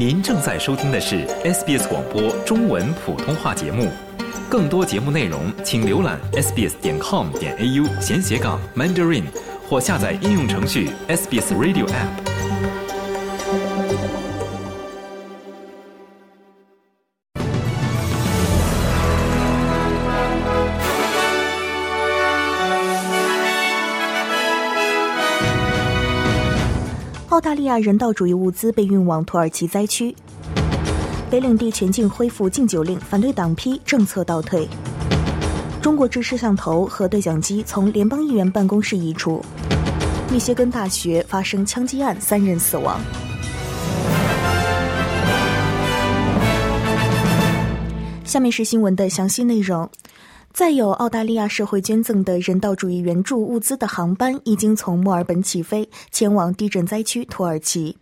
您正在收听的是 SBS 广播中文普通话节目。更多节目内容，请浏览 sbs 点 com 点 au 闲斜杠 mandarin，或下载应用程序 SBS Radio App。澳大利亚人道主义物资被运往土耳其灾区。北领地全境恢复禁酒令，反对党批政策倒退。中国制摄像头和对讲机从联邦议员办公室移除。密歇根大学发生枪击案，三人死亡。下面是新闻的详细内容。载有澳大利亚社会捐赠的人道主义援助物资的航班已经从墨尔本起飞，前往地震灾区土耳其。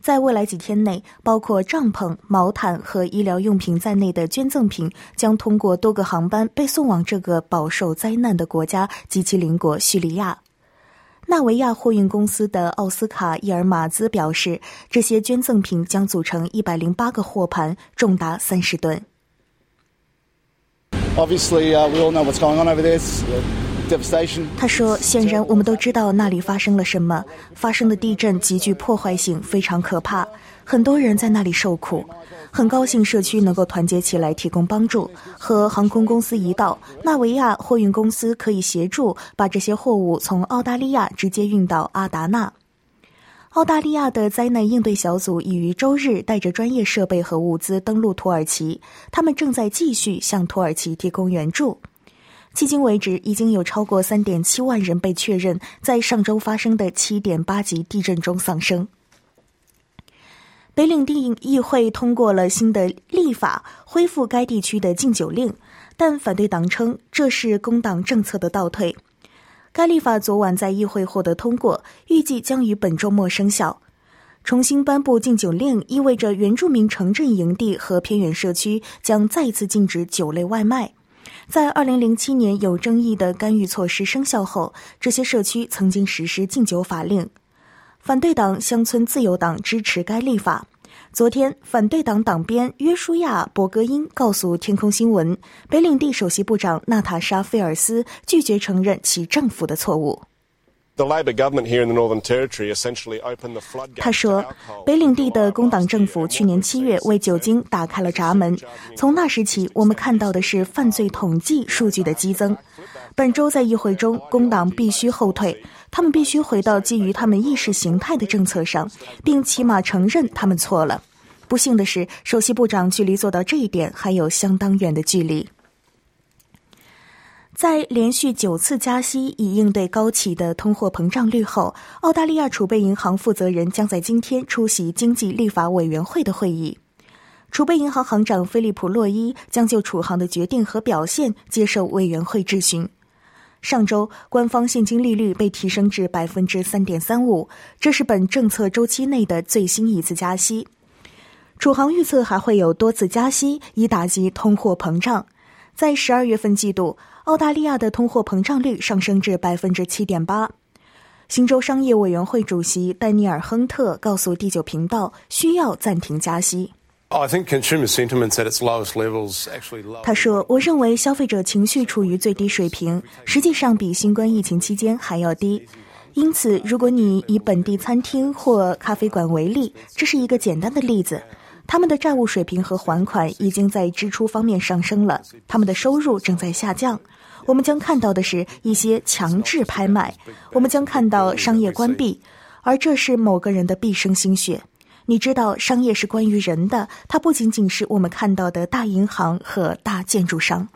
在未来几天内，包括帐篷、毛毯和医疗用品在内的捐赠品将通过多个航班被送往这个饱受灾难的国家及其邻国叙利亚。纳维亚货运公司的奥斯卡·伊尔马兹表示，这些捐赠品将组成一百零八个货盘，重达三十吨。Obviously, we all know what's going on over there. 他说：“显然，我们都知道那里发生了什么。发生的地震极具破坏性，非常可怕。很多人在那里受苦。很高兴社区能够团结起来提供帮助。和航空公司一道，纳维亚货运公司可以协助把这些货物从澳大利亚直接运到阿达纳。澳大利亚的灾难应对小组已于周日带着专业设备和物资登陆土耳其，他们正在继续向土耳其提供援助。迄今为止，已经有超过三点七万人被确认在上周发生的七点八级地震中丧生。北领地议会通过了新的立法，恢复该地区的禁酒令，但反对党称这是工党政策的倒退。该立法昨晚在议会获得通过，预计将于本周末生效。重新颁布禁酒令意味着原住民城镇营地和偏远社区将再次禁止酒类外卖。在2007年有争议的干预措施生效后，这些社区曾经实施禁酒法令。反对党乡村自由党支持该立法。昨天，反对党党鞭约书亚·伯格因告诉天空新闻，北领地首席部长娜塔莎·菲尔斯拒绝承认其政府的错误。他说，北领地的工党政府去年七月为酒精打开了闸门。从那时起，我们看到的是犯罪统计数据的激增。本周在议会中，工党必须后退，他们必须回到基于他们意识形态的政策上，并起码承认他们错了。不幸的是，首席部长距离做到这一点还有相当远的距离。在连续九次加息以应对高企的通货膨胀率后，澳大利亚储备银行负责人将在今天出席经济立法委员会的会议。储备银行行长菲利普·洛伊将就储行的决定和表现接受委员会质询。上周，官方现金利率被提升至百分之三点三五，这是本政策周期内的最新一次加息。储行预测还会有多次加息，以打击通货膨胀。在十二月份季度，澳大利亚的通货膨胀率上升至百分之七点八。新州商业委员会主席丹尼尔·亨特告诉第九频道，需要暂停加息。他说：“我认为消费者情绪处于最低水平，实际上比新冠疫情期间还要低。因此，如果你以本地餐厅或咖啡馆为例，这是一个简单的例子。他们的债务水平和还款已经在支出方面上升了，他们的收入正在下降。我们将看到的是一些强制拍卖，我们将看到商业关闭，而这是某个人的毕生心血。”你知道，商业是关于人的，它不仅仅是我们看到的大银行和大建筑商。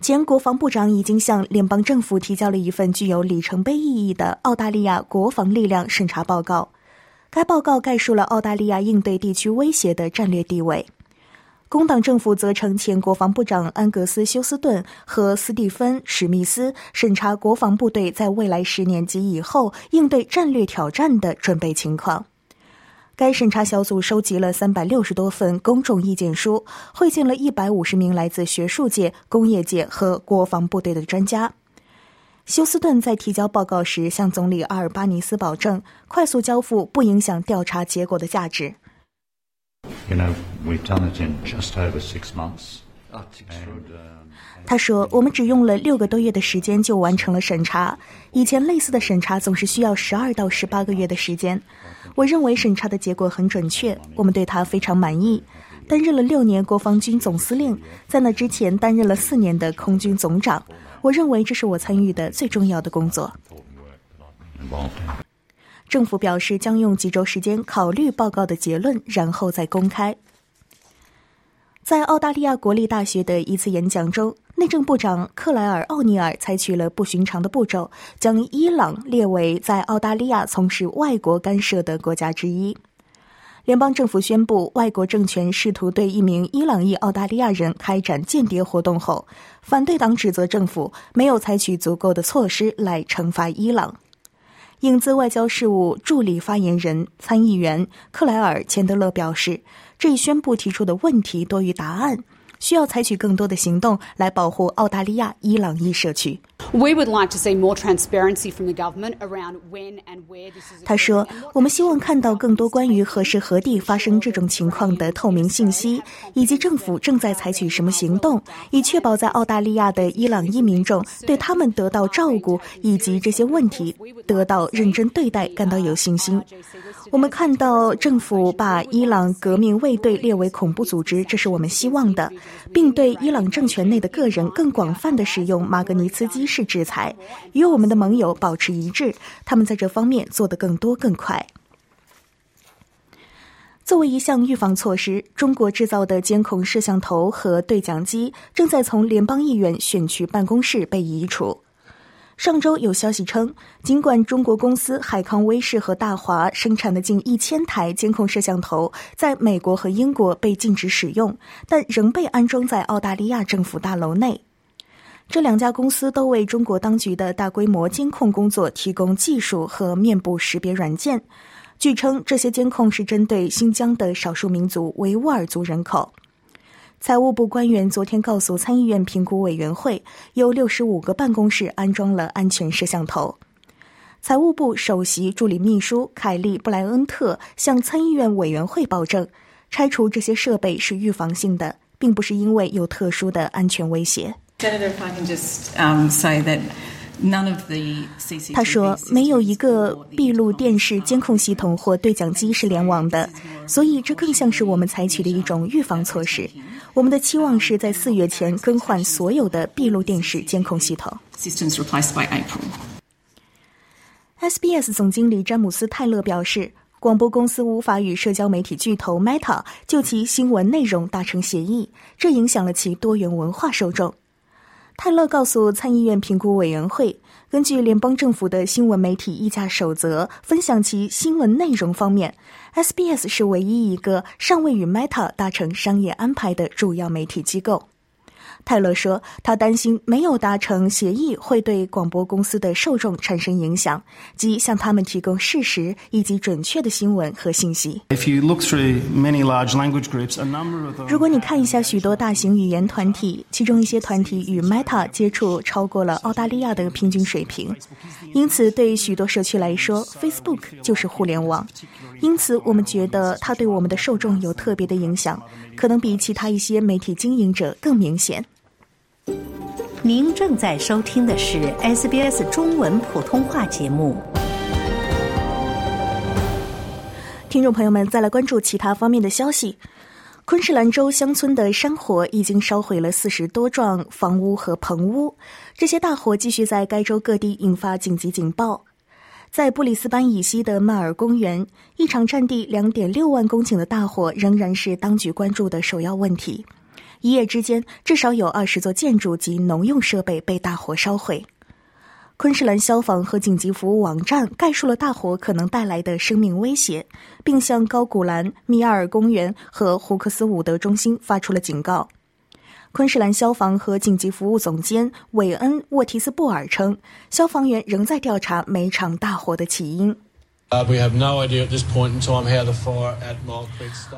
前国防部长已经向联邦政府提交了一份具有里程碑意义的澳大利亚国防力量审查报告。该报告概述了澳大利亚应对地区威胁的战略地位。工党政府责成前国防部长安格斯·休斯顿和斯蒂芬·史密斯审查国防部队在未来十年及以后应对战略挑战的准备情况。该审查小组收集了三百六十多份公众意见书，会见了一百五十名来自学术界、工业界和国防部队的专家。休斯顿在提交报告时向总理阿尔巴尼斯保证，快速交付不影响调查结果的价值。他说：“我们只用了六个多月的时间就完成了审查，以前类似的审查总是需要十二到十八个月的时间。我认为审查的结果很准确，我们对他非常满意。担任了六年国防军总司令，在那之前担任了四年的空军总长。”我认为这是我参与的最重要的工作。政府表示将用几周时间考虑报告的结论，然后再公开。在澳大利亚国立大学的一次演讲中，内政部长克莱尔·奥尼尔采取了不寻常的步骤，将伊朗列为在澳大利亚从事外国干涉的国家之一。联邦政府宣布，外国政权试图对一名伊朗裔澳大利亚人开展间谍活动后，反对党指责政府没有采取足够的措施来惩罚伊朗。影子外交事务助理发言人参议员克莱尔·钱德勒表示，这一宣布提出的问题多于答案。需要采取更多的行动来保护澳大利亚伊朗裔社区。他说：“我们希望看到更多关于何时何地发生这种情况的透明信息，以及政府正在采取什么行动，以确保在澳大利亚的伊朗裔民众对他们得到照顾以及这些问题得到认真对待感到有信心。我们看到政府把伊朗革命卫队列为恐怖组织，这是我们希望的。”并对伊朗政权内的个人更广泛的使用马格尼茨基式制裁，与我们的盟友保持一致。他们在这方面做得更多更快。作为一项预防措施，中国制造的监控摄像头和对讲机正在从联邦议员选区办公室被移除。上周有消息称，尽管中国公司海康威视和大华生产的近一千台监控摄像头在美国和英国被禁止使用，但仍被安装在澳大利亚政府大楼内。这两家公司都为中国当局的大规模监控工作提供技术和面部识别软件。据称，这些监控是针对新疆的少数民族维吾尔族人口。财务部官员昨天告诉参议院评估委员会，有六十五个办公室安装了安全摄像头。财务部首席助理秘书凯利·布莱恩特向参议院委员会保证，拆除这些设备是预防性的，并不是因为有特殊的安全威胁。他说：“没有一个闭路电视监控系统或对讲机是联网的，所以这更像是我们采取的一种预防措施。我们的期望是在四月前更换所有的闭路电视监控系统。” SBS 总经理詹姆斯·泰勒表示，广播公司无法与社交媒体巨头 Meta 就其新闻内容达成协议，这影响了其多元文化受众。泰勒告诉参议院评估委员会，根据联邦政府的新闻媒体议价守则，分享其新闻内容方面，SBS 是唯一一个尚未与 Meta 达成商业安排的主要媒体机构。泰勒说：“他担心没有达成协议会对广播公司的受众产生影响，即向他们提供事实以及准确的新闻和信息。如果你看一下许多大型语言团体，其中一些团体与 Meta 接触超过了澳大利亚的平均水平，因此对许多社区来说，Facebook 就是互联网。因此，我们觉得它对我们的受众有特别的影响，可能比其他一些媒体经营者更明显。”您正在收听的是 SBS 中文普通话节目。听众朋友们，再来关注其他方面的消息。昆士兰州乡村的山火已经烧毁了四十多幢房屋和棚屋，这些大火继续在该州各地引发紧急警报。在布里斯班以西的迈尔公园，一场占地两点六万公顷的大火仍然是当局关注的首要问题。一夜之间，至少有二十座建筑及农用设备被大火烧毁。昆士兰消防和紧急服务网站概述了大火可能带来的生命威胁，并向高古兰、米亚尔公园和胡克斯伍德中心发出了警告。昆士兰消防和紧急服务总监韦恩·沃提斯布尔称，消防员仍在调查每场大火的起因。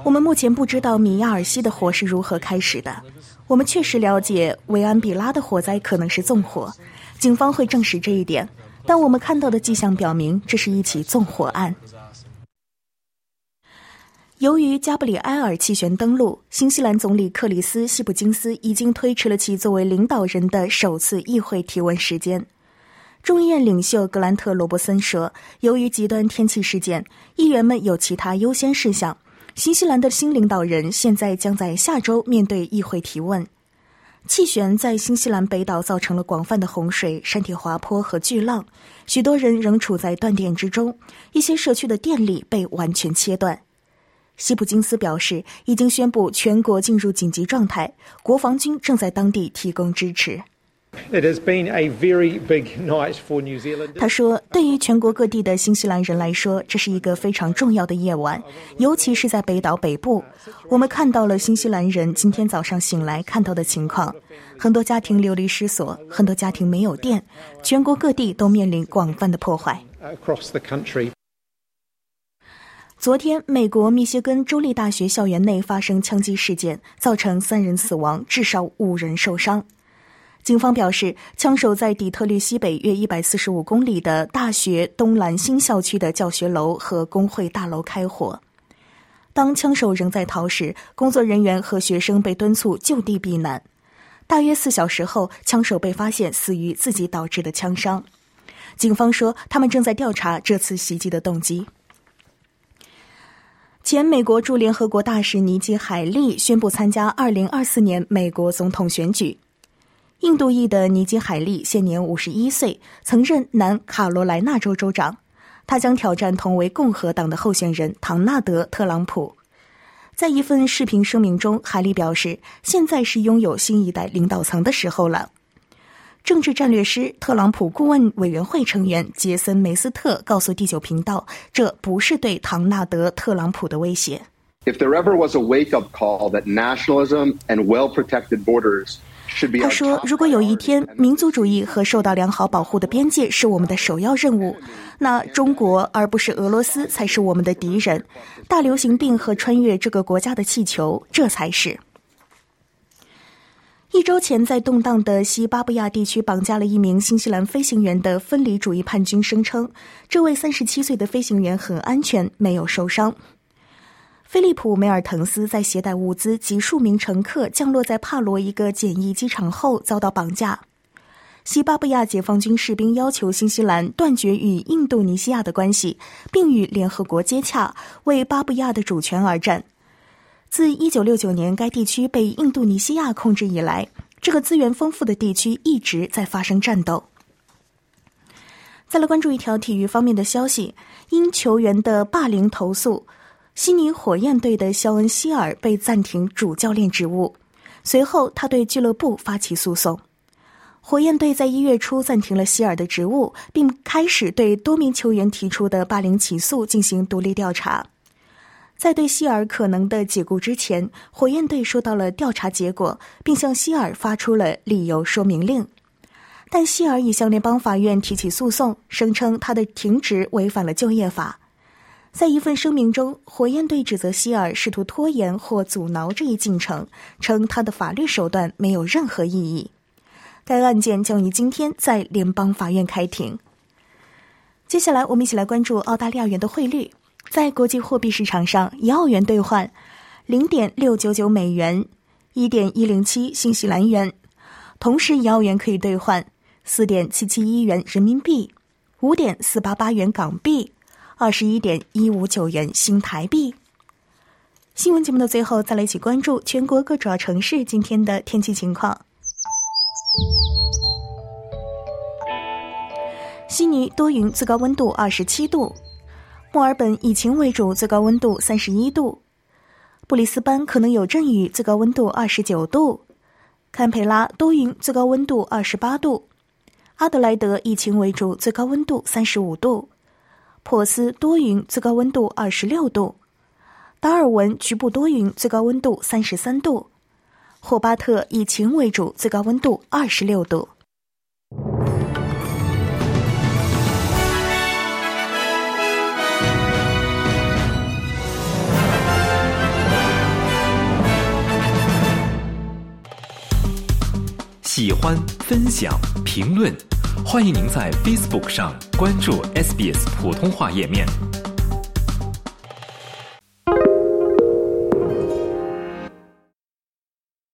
我们目前不知道米亚尔西的火是如何开始的。我们确实了解维安比拉的火灾可能是纵火，警方会证实这一点，但我们看到的迹象表明，这是一起纵火案。由于加布里埃尔弃权登陆，新西兰总理克里斯·希普金斯已经推迟了其作为领导人的首次议会提问时间。众议院领袖格兰特·罗伯森说：“由于极端天气事件，议员们有其他优先事项。新西兰的新领导人现在将在下周面对议会提问。气旋在新西兰北岛造成了广泛的洪水、山体滑坡和巨浪，许多人仍处在断电之中，一些社区的电力被完全切断。”西普金斯表示，已经宣布全国进入紧急状态，国防军正在当地提供支持。他说：“对于全国各地的新西兰人来说，这是一个非常重要的夜晚，尤其是在北岛北部。我们看到了新西兰人今天早上醒来看到的情况：很多家庭流离失所，很多家庭没有电，全国各地都面临广泛的破坏。”昨天，美国密歇根州立大学校园内发生枪击事件，造成三人死亡，至少五人受伤。警方表示，枪手在底特律西北约一百四十五公里的大学东兰新校区的教学楼和工会大楼开火。当枪手仍在逃时，工作人员和学生被敦促就地避难。大约四小时后，枪手被发现死于自己导致的枪伤。警方说，他们正在调查这次袭击的动机。前美国驻联合国大使尼基·海利宣布参加2024年美国总统选举。印度裔的尼基·海利现年五十一岁，曾任南卡罗来纳州州长。他将挑战同为共和党的候选人唐纳德·特朗普。在一份视频声明中，海利表示：“现在是拥有新一代领导层的时候了。”政治战略师、特朗普顾问委员会成员杰森·梅斯特告诉第九频道：“这不是对唐纳德·特朗普的威胁。” If there ever was a wake-up call that nationalism and well-protected borders 他说：“如果有一天民族主义和受到良好保护的边界是我们的首要任务，那中国而不是俄罗斯才是我们的敌人。大流行病和穿越这个国家的气球，这才是。”一周前，在动荡的西巴布亚地区绑架了一名新西兰飞行员的分离主义叛军声称，这位三十七岁的飞行员很安全，没有受伤。菲利普·梅尔滕斯在携带物资及数名乘客降落在帕罗一个简易机场后遭到绑架。西巴布亚解放军士兵要求新西兰断绝与印度尼西亚的关系，并与联合国接洽，为巴布亚的主权而战。自1969年该地区被印度尼西亚控制以来，这个资源丰富的地区一直在发生战斗。再来关注一条体育方面的消息：因球员的霸凌投诉，悉尼火焰队的肖恩·希尔被暂停主教练职务。随后，他对俱乐部发起诉讼。火焰队在一月初暂停了希尔的职务，并开始对多名球员提出的霸凌起诉进行独立调查。在对希尔可能的解雇之前，火焰队收到了调查结果，并向希尔发出了理由说明令。但希尔已向联邦法院提起诉讼，声称他的停职违反了就业法。在一份声明中，火焰队指责希尔试图拖延或阻挠这一进程，称他的法律手段没有任何意义。该案件将于今天在联邦法院开庭。接下来，我们一起来关注澳大利亚元的汇率。在国际货币市场上，一澳元兑换零点六九九美元，一点一零七新西兰元。同时，一澳元可以兑换四点七七一元人民币，五点四八八元港币，二十一点一五九元新台币。新闻节目的最后，再来一起关注全国各主要城市今天的天气情况。悉尼多云，最高温度二十七度。墨尔本以晴为主，最高温度三十一度；布里斯班可能有阵雨，最高温度二十九度；堪培拉多云，最高温度二十八度；阿德莱德以晴为主，最高温度三十五度；珀斯多云，最高温度二十六度；达尔文局部多云，最高温度三十三度；霍巴特以晴为主，最高温度二十六度。喜欢、分享、评论，欢迎您在 Facebook 上关注 SBS 普通话页面。